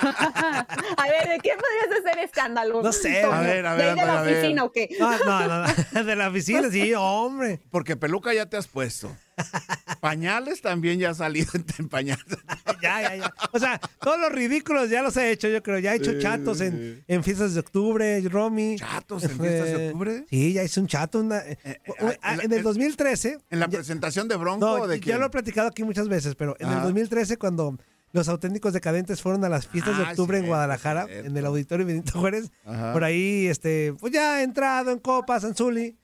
A ver, ¿de qué podrías hacer escándalo? No sé, a ver, a ver, ¿De la oficina o qué? No, no, no, no. De la oficina, sí, hombre. Porque peluca ya te has puesto. Pañales también ya has salido en pañales. Ya, ya, ya. O sea, todos los ridículos ya los he hecho, yo creo. Ya he hecho Sí, chatos sí, en, en fiestas de octubre, Romy. ¿Chatos en fiestas de Eh, octubre? Sí, ya hice un chato. una- eh, ah, en el en- 2013. ¿En la ya- presentación de Bronco No, o de ya lo he platicado aquí muchas veces, pero en el Ajá. 2013 cuando los auténticos decadentes fueron a las fiestas de Ah, octubre en Guadalajara, cierto. en el auditorio Benito Juárez, Ajá. por ahí, este, pues ya he entrado en copas, Anzuli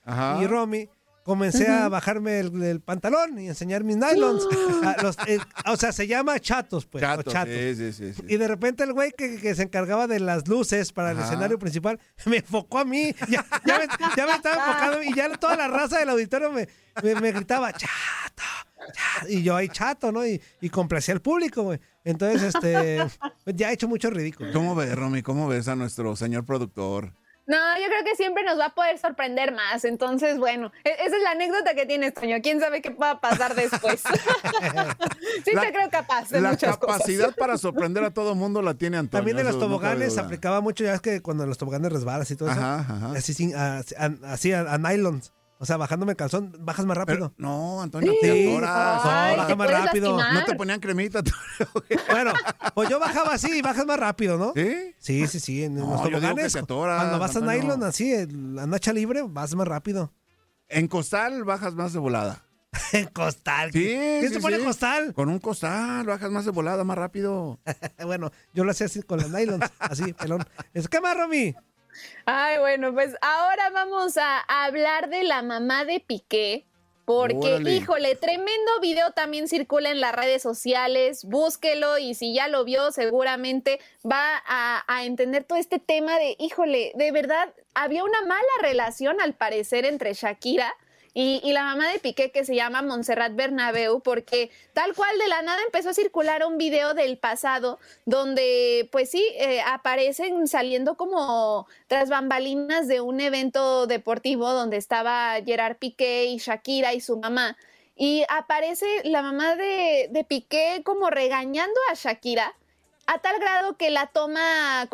y Romy, comencé a bajarme el, el pantalón y enseñar mis nylons. Ah, los, eh, o sea, se llama chatos, pues, Chatos, chatos. sí, sí, sí, sí. Y de repente el güey que, que se encargaba de las luces para el escenario principal me enfocó a mí. Ya, ya me, ya me estaba enfocando y ya toda la raza del auditorio me, me, me gritaba, chato, chato. Y yo ahí chato, ¿no? Y, y complacía al público, güey. Entonces, este, ya he hecho mucho ridículo. ¿Cómo ves, Romy? ¿Cómo ves a nuestro señor productor? No, yo creo que siempre nos va a poder sorprender más. Entonces, bueno, e- esa es la anécdota que tienes, Toño. ¿Quién sabe qué va a pasar después? sí La- te creo capaz de La muchas capacidad cosas. para sorprender a todo mundo la tiene Antonio. También en los no toboganes aplicaba mucho, ya es que cuando en los toboganes resbalas y todo Ajá, eso, ajá. así, sin- a- a- así a, a nylons. O sea, bajándome el calzón, bajas más rápido. Pero, no, Antonio, Sí. te atoras. Ay, atoras. te más rápido. lastimar. No te ponían cremita. Bueno, pues yo bajaba así y bajas más rápido, ¿no? ¿Sí? Sí, sí, sí. En No, los yo digo toboganes, que te atoras, cuando vas a nylon así, la nacha libre, vas más rápido. En costal bajas más de volada. En costal. Sí, ¿Quién sí, se pone sí. costal? Con un costal bajas más de volada, más rápido. bueno, yo lo hacía así con los nylons, así, pelón. Es que más, Romy. Ay, bueno, pues ahora vamos a hablar de la mamá de Piqué. Porque, Órale. híjole, tremendo video también circula en las redes sociales. Búsquelo y si ya lo vio, seguramente va a, a entender todo este tema de, híjole, de verdad, había una mala relación al parecer entre Shakira y, la mamá de Piqué que se llama Montserrat Bernabeu, porque tal cual de la nada empezó a circular un video del pasado donde, pues sí, eh, aparecen saliendo como tras bambalinas de un evento deportivo donde estaba Gerard Piqué y Shakira y su mamá. Y aparece la mamá de, de Piqué como regañando a Shakira a tal grado que la toma,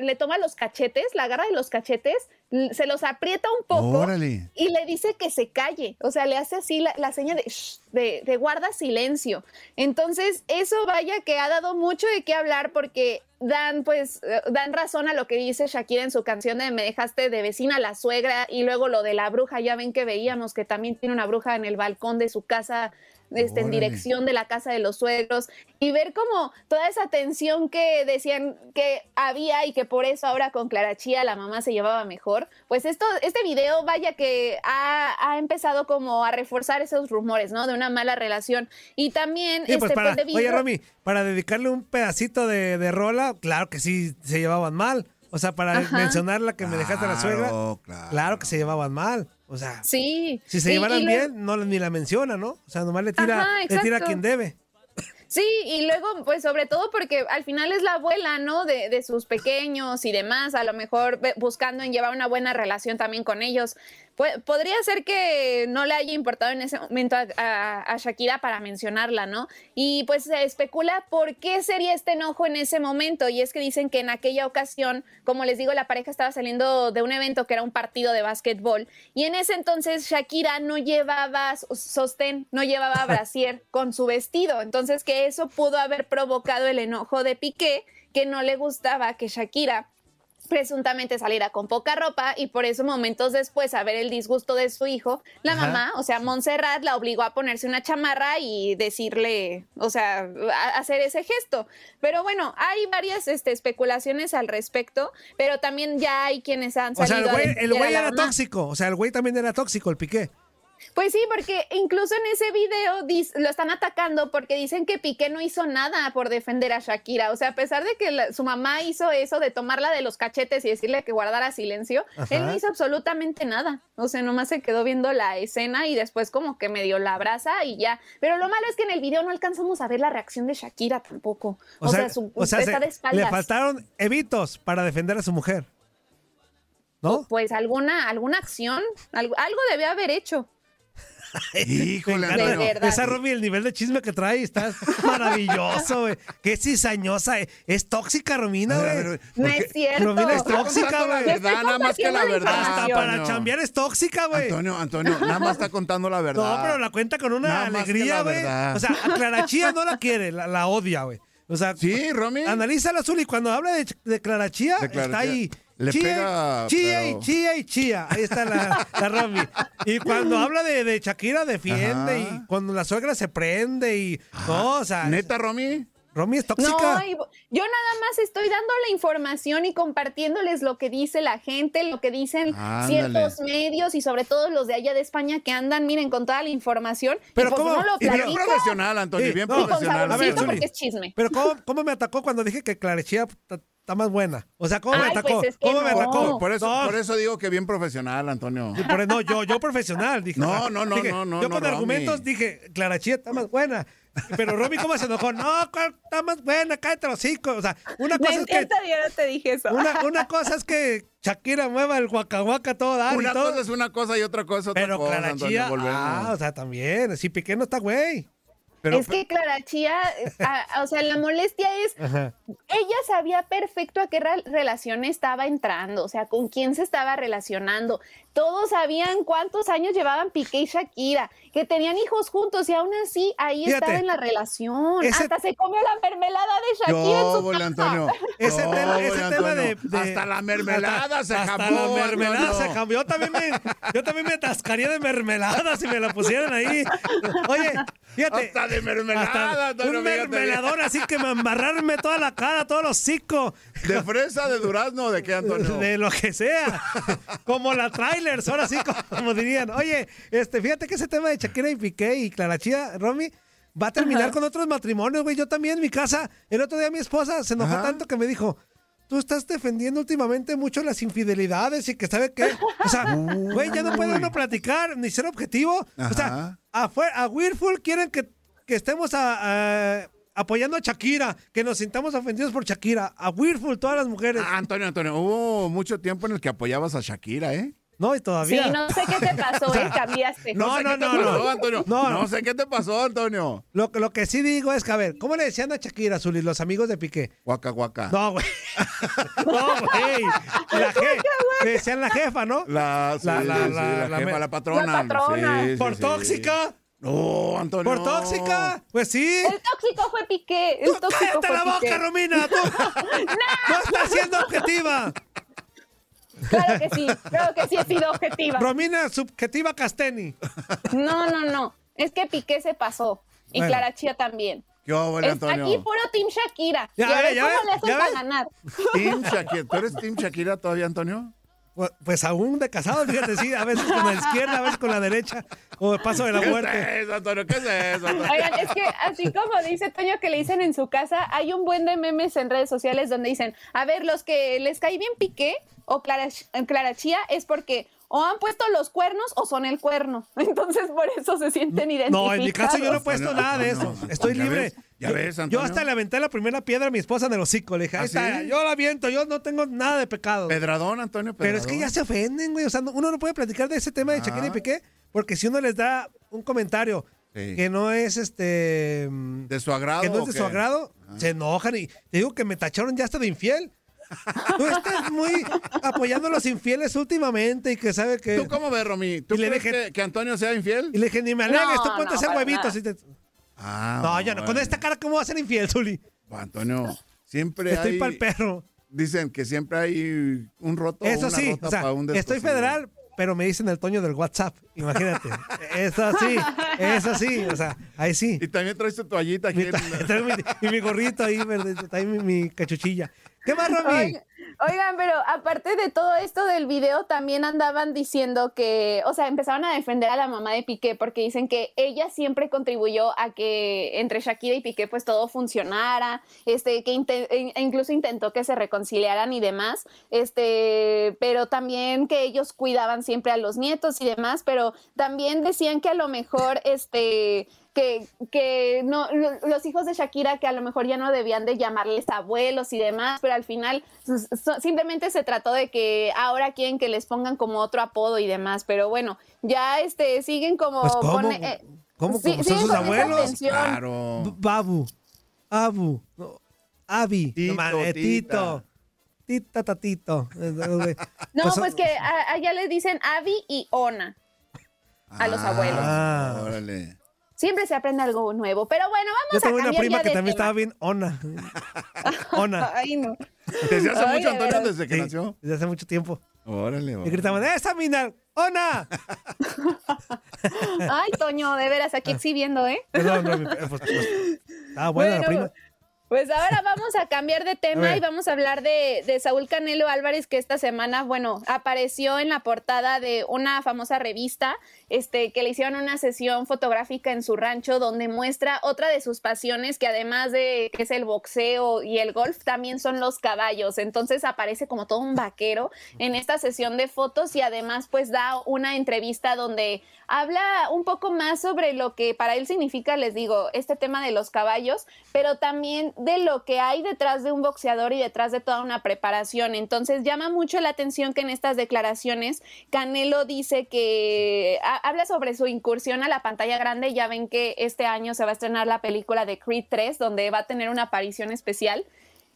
le toma los cachetes, la agarra de los cachetes, se los aprieta un poco Órale. y le dice que se calle. O sea, le hace así la, la seña de, "Shh", de, de guarda silencio. Entonces, eso vaya que ha dado mucho de qué hablar porque dan, pues, eh, dan razón a lo que dice Shakira en su canción de Me dejaste de vecina la suegra y luego lo de la bruja. Ya ven que veíamos que también tiene una bruja en el balcón de su casa. Este, en dirección de la casa de los suegros y ver como toda esa tensión que decían que había y que por eso ahora con Clara Chía la mamá se llevaba mejor, pues esto, este video vaya que ha, ha empezado como a reforzar esos rumores, ¿no? De una mala relación. Y también, Sí, pues este, para, pues, oye, Romy, para dedicarle un pedacito de, de rola, claro que sí se llevaban mal. O sea, para Ajá. mencionar la que me dejaste a la suegra, claro. claro que se llevaban mal. O sea, Sí. si se Y- llevaran y bien, no ni la menciona, ¿no? O sea, nomás le tira, Ajá, le tira a quien debe. Sí, y luego, pues sobre todo porque al final es la abuela, ¿no? De, de sus pequeños y demás, a lo mejor buscando en llevar una buena relación también con ellos. Podría ser que no le haya importado en ese momento a, a- a Shakira para mencionarla, ¿no? Y pues se especula por qué sería este enojo en ese momento. Y es que dicen que en aquella ocasión, como les digo, la pareja estaba saliendo de un evento que era un partido de básquetbol. Y en ese entonces Shakira no llevaba sostén, no llevaba brasier con su vestido. Entonces que eso pudo haber provocado el enojo de Piqué, que no le gustaba que Shakira presuntamente saliera con poca ropa y por eso momentos después a ver el disgusto de su hijo, la Ajá. mamá, o sea, Montserrat la obligó a ponerse una chamarra y decirle, o sea, a- hacer ese gesto. Pero bueno, hay varias este, especulaciones al respecto, pero también ya hay quienes han O sea, salido el güey, el güey era mamá. tóxico. O sea, el güey también era tóxico, el piqué. Pues sí, porque incluso en ese video lo están atacando porque dicen que Piqué no hizo nada por defender a Shakira. O sea, a pesar de que la- su mamá hizo eso de tomarla de los cachetes y decirle que guardara silencio, Ajá. él no hizo absolutamente nada. O sea, nomás se quedó viendo la escena y después como que medio la abraza y ya. Pero lo malo es que en el video no alcanzamos a ver la reacción de Shakira tampoco. O, sea, su, o sea, está se- de espaldas. le faltaron evitos para defender a su mujer. ¿No? Pues alguna, alguna acción, algo, algo debió haber hecho. Híjole, verdad. Esa Romy, el nivel de chisme que trae está maravilloso, güey. Qué cizañosa. eh. Es tóxica, Romina, güey. No es cierto. Romina es tóxica, contando la güey. verdad, nada más que la verdad. Hasta para Antonio. chambear es tóxica, güey. Antonio, Antonio, nada más está contando la verdad. No, pero la cuenta con una Nada alegría, güey. verdad. O sea, a Clara Chía no la quiere, la, la odia, güey. O sea, sí, Romy. Analízala, Azul, y cuando habla de, de Clara Chía, De Clara está ahí. Le chía, pega, chía pero- y chía y chía. Ahí está la, la Romy. Y cuando habla de, de Shakira, defiende. Ajá. Y cuando la suegra se prende. y sea. ¿Neta, Romy? Romy es tóxica. No, yo nada más estoy dando la información y compartiéndoles lo que dice la gente, lo que dicen Ándale. ciertos medios y sobre todo los de allá de España que andan, miren, con toda la información. Pero y pues ¿cómo? uno lo bien profesional, Antonio, Sí, bien no, y con profesional. saborcito Zuli. porque es chisme. Pero ¿cómo, cómo me atacó cuando dije que Clara Chía está, más buena? O sea, ¿cómo me Ay, atacó? pues es que ¿Cómo me no. atacó? Por eso, No, por eso digo que bien profesional, Antonio. Y por- no, yo, yo profesional, dije. No, no, no, dije, no, no, Yo no, con Romy. argumentos dije, Clara Chía está más buena. Pero Romy, ¿cómo se enojó? No, ¿cuál está más buena, cállate los hocico. O sea, una cosa es es que. no te dije eso. Una, una cosa es que Shakira mueva el guacahuaca todo dar y Una todo. cosa es una cosa y otra cosa es otra pero cosa, Clara Antonio, Chía, volvemos. ah, o sea, también. Si Piqué no está güey. Pero, es que Clara Chía, a- o sea, la molestia es Ajá. ella sabía perfecto a qué re- relación estaba entrando, o sea, con quién se estaba relacionando. Todos sabían cuántos años llevaban Piqué y Shakira, que tenían hijos juntos y aún así ahí Fíjate, estaba en la relación. ese- Hasta se comió la mermelada de Shakira en su vole, casa. Antonio. Ese tema, ese tema de, Antonio. de- Hasta la mermelada se hasta cambió. la mermelada se cambió. Yo también me, yo también me atascaría de mermelada si me la pusieran ahí. Oye, fíjate. Hasta de mermelada, hasta un mermelador así que me embarrarme toda la cara, todos los hocico. ¿De fresa, de durazno, de qué, Antonio? De lo que sea. Como la trailers, ahora sí, como, como dirían. Oye, este, fíjate que ese tema de Shakira y Piqué y Clara Chía, Romy, va a terminar Ajá. con otros matrimonios, güey. Yo también en mi casa, el otro día mi esposa se enojó Ajá. tanto que me dijo, tú estás defendiendo últimamente mucho las infidelidades y que sabe qué. O sea, güey, ya no puede uno platicar ni ser objetivo. O sea, afuera, a Whirlpool quieren que, que estemos a- a- apoyando a Shakira, que nos sintamos ofendidos por Shakira. A Whirlpool, todas las mujeres. Ah, Antonio, Antonio, hubo mucho tiempo en el que apoyabas a Shakira, ¿eh? No, y Sí, todavía. no sé qué te pasó, ¿eh? Cambiaste. No, sé no, no, pasó, no. Antonio. No, No, no. sé qué te pasó, Antonio. Lo, que- lo que sí digo es que, a ver, ¿cómo le decían a Shakira, Zuli, los amigos de Piqué? Guaca, guaca. No, güey. No, güey. La G. Le decían la jefa, ¿no? La, sí, La- la- sí, sí, la- la la jefa, la patrona. La patrona. Sí, sí, ¿Por sí. tóxica? No, Antonio. ¿Por tóxica? Pues sí. El tóxico fue Piqué. El tóxico ¡Cállate fue la boca, Piqué. Romina! ¡Tú no estás siendo objetiva! Claro que sí, claro que sí he sido objetiva. Romina subjetiva Casteni. No, no, no. Es que Piqué se pasó. Y Bueno. Clara Chía también. ¿Qué óvole, Está Antonio? aquí puro Team Shakira. Ya y a ve, ver ya cómo ve, le hacen ya para ve. ganar. Team Shakira. ¿Tú eres Team Shakira todavía, Antonio? Pues, pues aún de casado, fíjate, sí, a veces con la izquierda, a veces con la derecha, o el paso de la ¿Qué muerte. es eso, Antonio? ¿Qué es eso? Antonio? Oigan, es que así como dice Toño que le dicen en su casa, hay un buen de memes en redes sociales donde dicen, a ver, los que les cae bien Piqué o Clara, Clara Chía es porque o han puesto los cuernos o son el cuerno. Entonces por eso se sienten identificados. No, en mi caso yo no he puesto Antonio, nada de Antonio, eso. Estoy ¿ya libre. ves? ¿Ya Yo- ves, Yo Antonio? hasta le aventé la primera piedra a mi esposa en el hocico. Le dije, ¿Ah, está, sí? yo la aviento, yo no tengo nada de pecado. Pedradón, Antonio, Pedradón. Pero es que ya se ofenden, güey. O sea, no- uno no puede platicar de ese tema de Shakira y Ah. Piqué, porque si uno les da un comentario Sí. que no es este. ¿De su agrado que no es de qué? su agrado, se enojan y te digo que me tacharon ya hasta de infiel. Tú estás muy apoyando a los infieles últimamente y que sabe que. ¿Tú cómo ves, Romy? ¿Tú crees dije- que, que Antonio sea infiel? Y le dije, ni me alegues, No, tú ponte no, te- Ah, No, yo no. Con bueno. esta cara, ¿cómo va a ser infiel, Zuli? Pues, Antonio, siempre Estoy hay... para el perro. Dicen que siempre hay un roto Eso una sí, rota o sea, un estoy federal, pero me dicen el Toño del WhatsApp. Imagínate. Eso sí, eso sí. O sea, ahí sí. Y también traes tu toallita aquí. Mi- en- mi- y mi gorrito ahí, verde, ahí mi, mi cachuchilla. ¿Qué más, Romy? Oigan, oigan, pero aparte de todo esto del video, también andaban diciendo que, o sea, empezaban a defender a la mamá de Piqué porque dicen que ella siempre contribuyó a que entre Shakira y Piqué pues todo funcionara, este, que e e incluso intentó que se reconciliaran y demás, este, pero también que ellos cuidaban siempre a los nietos y demás, pero también decían que a lo mejor, este, que, que no, lo- los hijos de Shakira que a lo mejor ya no debían de llamarles abuelos y demás, pero al final so- simplemente se trató de que ahora quieren que les pongan como otro apodo y demás, pero bueno, ya este siguen como Pues, ¿cómo? eh, ¿Cómo? sí- ¿Cómo son sus abuelos? Claro. Babu, Abu, no, Abi, Tito, no, eh, Tito, Tita, tatito. No, pues, pues, que a- allá les dicen Avi y Ona a los abuelos. Ah, Órale. Siempre se aprende algo nuevo, pero bueno, yo vamos a tengo una cambiar prima ya que de también tema. estaba bien ona. Ona. Ay, no. ¿Desde hace Ay, mucho, de Antonio, veras. desde que Sí, nació? Desde hace mucho tiempo. Órale, Y gritaban, ¡esa mina! ¡Ona! Ay, Toño, de veras, aquí exhibiendo, ¿eh? Perdón, no, mi- pues, pues, estaba buena la Bueno, prima. Pues ahora vamos a cambiar de tema y vamos a hablar de, de Saúl Canelo Álvarez, que esta semana, bueno, apareció en la portada de una famosa revista, este, que le hicieron una sesión fotográfica en su rancho donde muestra otra de sus pasiones, que además de que es el boxeo y el golf, también son los caballos. Entonces aparece como todo un vaquero en esta sesión de fotos y además pues da una entrevista donde habla un poco más sobre lo que para él significa, les digo, este tema de los caballos, pero también de lo que hay detrás de un boxeador y detrás de toda una preparación. Entonces llama mucho la atención que en estas declaraciones Canelo dice que ha- habla sobre su incursión a la pantalla grande. Ya ven que este año se va a estrenar la película de Creed 3, donde va a tener una aparición especial.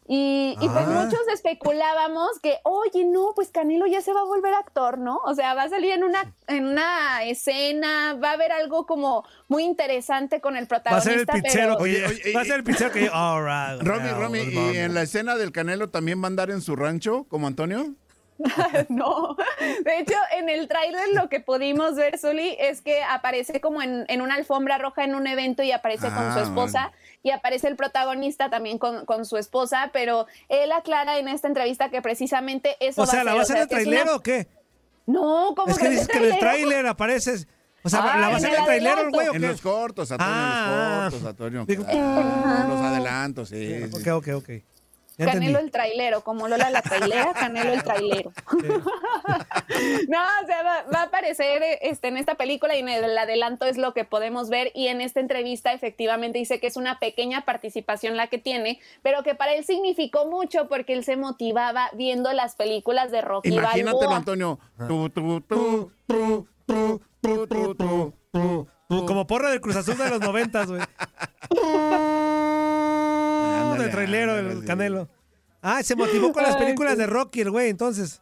Y, y pues Ah. muchos especulábamos que, oye, no, pues Canelo ya se va a volver actor, ¿no? O sea, va a salir en una, en una escena, va a haber algo como muy interesante con el Va a protagonista. ser el pizzero. pero- Oye, oye, va a ser el pizzero que yo. All right, Romy, Romy. ¿y en la escena del Canelo también va a andar en su rancho como Antonio? no, de hecho en el tráiler lo que pudimos ver, Zuli, es que aparece como en, en una alfombra roja en un evento y aparece con su Ah, esposa y aparece el protagonista también con, con su esposa, pero él aclara en esta entrevista que precisamente eso O sea, va ¿la a ser. va a hacer el que es trailero una- o qué? No, ¿cómo Es que dices que en el tráiler apareces. O sea, ¿la va a hacer en el el trailero el adelanto. güey o En los cortos, Antonio, en Ah. los cortos, Antonio. Digo- claro, los adelantos, sí. sí. Ok, ok, ok. Ya Canelo entendí. el trailero, como Lola la trailera, Canelo el trailero. no, o sea, va, va a aparecer este, en esta película y en el adelanto es lo que podemos ver y en esta entrevista efectivamente dice que es una pequeña participación la que tiene, pero que para él significó mucho porque él se motivaba viendo las películas de Rocky Imagínatelo, Balboa. Antonio. Tú, Como porra del Cruz Azul de los noventas, güey. Del trailero, el sí. Canelo. Ah, se motivó con las películas de Rocky, el güey, entonces.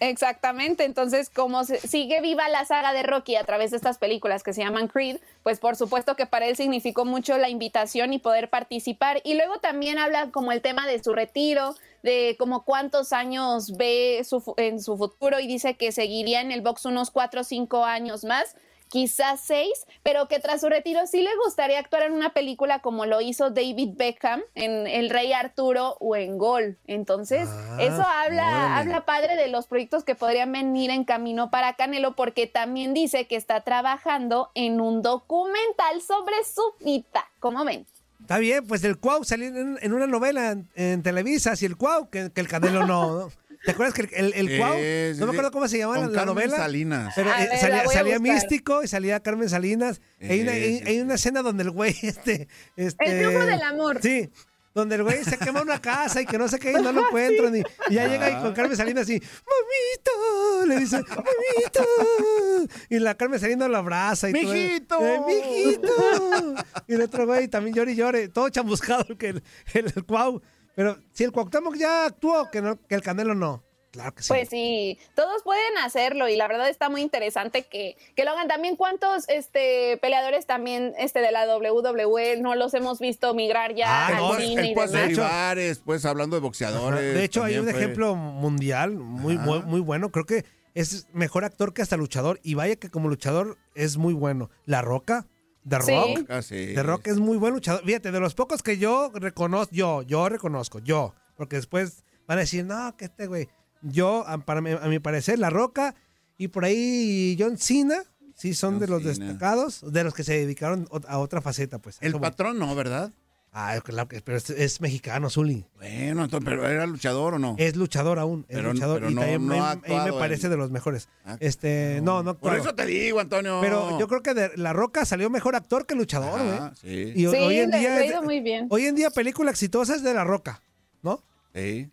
Exactamente, entonces como se- sigue viva la saga de Rocky a través de estas películas que se llaman Creed, pues por supuesto que para él significó mucho la invitación y poder participar. Y luego también habla como el tema de su retiro, de como cuántos años ve su en su futuro y dice que seguiría en el box unos cuatro o cinco años más. Quizás seis, pero que tras su retiro sí le gustaría actuar en una película como lo hizo David Beckham en El Rey Arturo o en Gol. Entonces, eso habla, habla padre de los proyectos que podrían venir en camino para Canelo, porque también dice que está trabajando en un documental sobre su vida. ¿Cómo ven? Está bien, pues el Cuau salió en, en una novela en, en Televisa, si el Cuau, que, que el Canelo no. ¿no? ¿Te acuerdas que el, el, Cuau? sí, no me acuerdo cómo se llamaba la, la Carmen novela. Salinas. Pero eh, salía. Místico y salía Carmen Salinas. hay, una, hay- hay una escena donde el güey, este, este. El triunfo del amor. Sí. Donde el güey se quema una casa y que no sé qué, y no lo encuentran. Y, y ya llega y Ah. con Carmen Salinas así, ¡Mamita! Le dice, ¡Mamita! Y la Carmen Salinas lo abraza y todo. ¡Mijito! Eh, ¡Mijito! Y el otro güey también llora y llore, todo chamuscado que el, el, el Cuau. Pero si el Cuauhtémoc ya actuó, que, no, que el Canelo no. Claro que sí. Pues sí, todos pueden hacerlo y la verdad está muy interesante que, que lo hagan. También cuántos este, peleadores también este, de la WWE no los hemos visto migrar ya Ah, al no, cine el y Puas demás. Olivares, pues hablando de boxeadores. De hecho, hay un fue- ejemplo mundial muy, muy, muy bueno. Creo que es mejor actor que hasta luchador. Y vaya que como luchador es muy bueno. La Roca, The Sí. Rock. Ah, sí. The Rock es muy buen luchador. Fíjate, de los pocos que yo reconozco, yo, yo reconozco, yo. Porque después van a decir, no, que este güey. Yo, a, para mi- a mi parecer, La Roca y por ahí John Cena, sí son John de los Cena. destacados, de los que se dedicaron a otra faceta, pues. El patrón no, ¿verdad? Ah, claro que- pero es, es mexicano, Zuli. Bueno, entonces, pero ¿era luchador o no? Es luchador aún, es Pero- luchador pero y no- también no me parece de los mejores. Ah, Este, no, no, Por claro. eso te digo, Antonio. Pero yo creo que de La Roca salió mejor actor que luchador, güey. Ah, sí. Y Sí, hoy en le- día le ha ido muy bien. Hoy en día película exitosa es de La Roca, ¿no? Sí.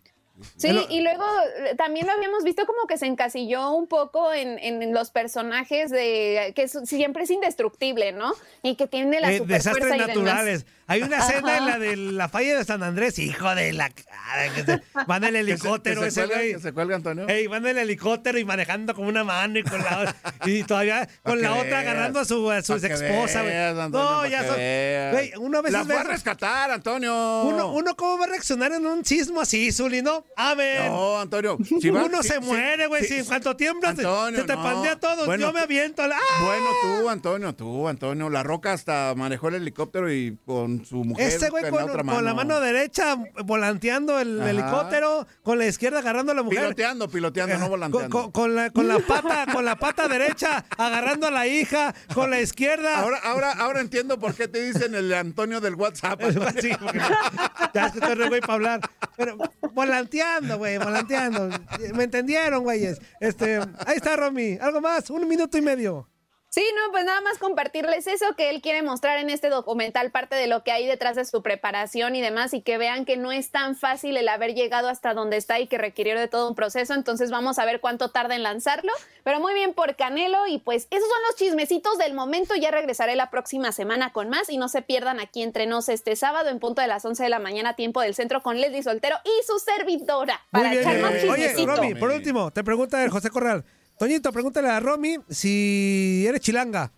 Sí, Pero- y luego eh, también lo habíamos visto como que se encasilló un poco en, en los personajes de que es- siempre es indestructible, ¿no? Y que tiene la Eh, super desastres fuerza y demás. Hay una escena en la de la falla de San Andrés, hijo de la cara, que se- van en el Que se- helicóptero que se ese cuelga- güey. se cuelga, Antonio. Ey, van en el helicóptero y manejando con una mano y con la otra. Y todavía con la otra veas. agarrando a su, a su esposa, güey. veas, Antonio, No, ya son. Güey, uno a veces La fue a rescatar, Antonio. Uno, uno cómo va a reaccionar en un sismo así, Zuli, ¿no? A ver. No, Antonio. si va- uno si- se si- muere, güey. si- Si en cuanto tiembla, se- Antonio, se te no. pandea todo. Bueno, Yo me aviento. ¡Ah! Bueno, tú, Antonio, tú, Antonio. La Roca hasta manejó el helicóptero y con su mujer Ese güey con, la otra con la mano derecha volanteando el Ajá. helicóptero, con la izquierda agarrando a la mujer. Piloteando, piloteando, no Con, volanteando. con- con la, con la pata, con la pata derecha agarrando a la hija, con la izquierda. Ahora, ahora, ahora entiendo por qué te dicen el Antonio del WhatsApp. Sí, ya es que estoy güey para hablar. Pero volanteando, güey, volanteando. ¿Me entendieron, güeyes? Este, ahí está, Romy. ¿Algo más? Un minuto y medio. Sí, no, pues nada más compartirles eso que él quiere mostrar en este documental, parte de lo que hay detrás de su preparación y demás, y que vean que no es tan fácil el haber llegado hasta donde está y que requirió de todo un proceso. Entonces vamos a ver cuánto tarda en lanzarlo. Pero muy bien por Canelo, y pues esos son los chismecitos del momento. Ya regresaré la próxima semana con más, y no se pierdan aquí entre nos este sábado en punto de las 11 de la mañana, tiempo del centro, con Leslie Soltero y su servidora. Para echar más bien. Oye, chismecito. Romy, por último, te pregunta el José Corral. Toñito, pregúntale a Romy si eres chilanga.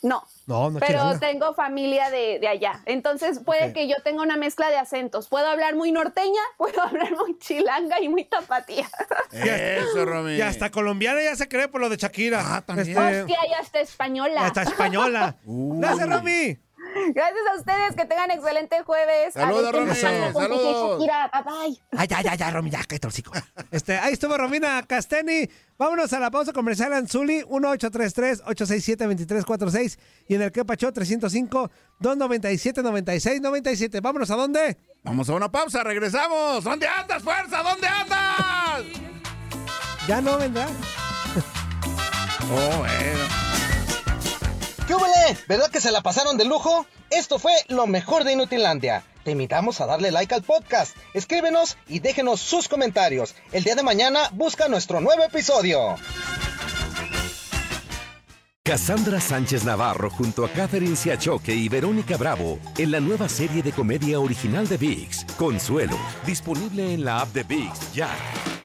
No. No, no Pero chilanga. tengo familia de, de allá. Entonces puede que yo tenga una mezcla de acentos. Puedo hablar muy norteña, puedo hablar muy chilanga y muy tapatía. Eso, Romy. Y hasta colombiana ya se cree por lo de Shakira. Ah, también. Hostia, ya está española. hasta española. Gracias, Romy. Gracias a ustedes, que tengan excelente jueves. A Saludos, qué Romy. Saludos. Bye bye. Ay, ya, ya, ya, Romy, ya, cállate el hocico. Este, ahí estuvo Romina Casteni. Vámonos a la pausa comercial Anzuli, 1833-867-2346 y en el Quepacho 305-297-9697. Vámonos, ¿a dónde? Vamos a una pausa, regresamos. ¿Dónde andas, fuerza? ¿Dónde andas? Ya no vendrá. Oh, bueno. ¿Qué? ¿Verdad que se la pasaron de lujo? Esto fue lo mejor de Inutilandia. Te invitamos a darle like al podcast, escríbenos y déjenos sus comentarios. El día de mañana busca nuestro nuevo episodio. Cassandra Sánchez Navarro junto a Catherine Siachoque y Verónica Bravo en la nueva serie de comedia original de VIX, Consuelo, disponible en la app de VIX ya.